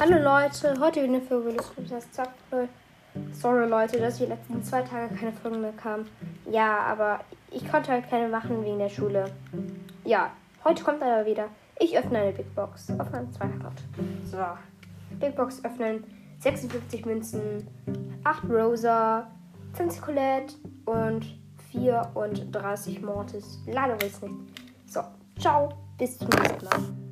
Hallo Leute, heute wieder eine Folge des Podcast Zack. Äh, sorry Leute, dass die letzten zwei Tage keine Folgen mehr kamen. Ja, aber ich konnte halt keine machen wegen der Schule. Ja, heute kommt aber wieder. Ich öffne eine Big Box auf meinem zweiten Account. So, Big Box öffnen. 56 Münzen, 8 Rosa, 20 Colette und 34 Mortis. Leider will es nicht. So, ciao, bis zum nächsten Mal.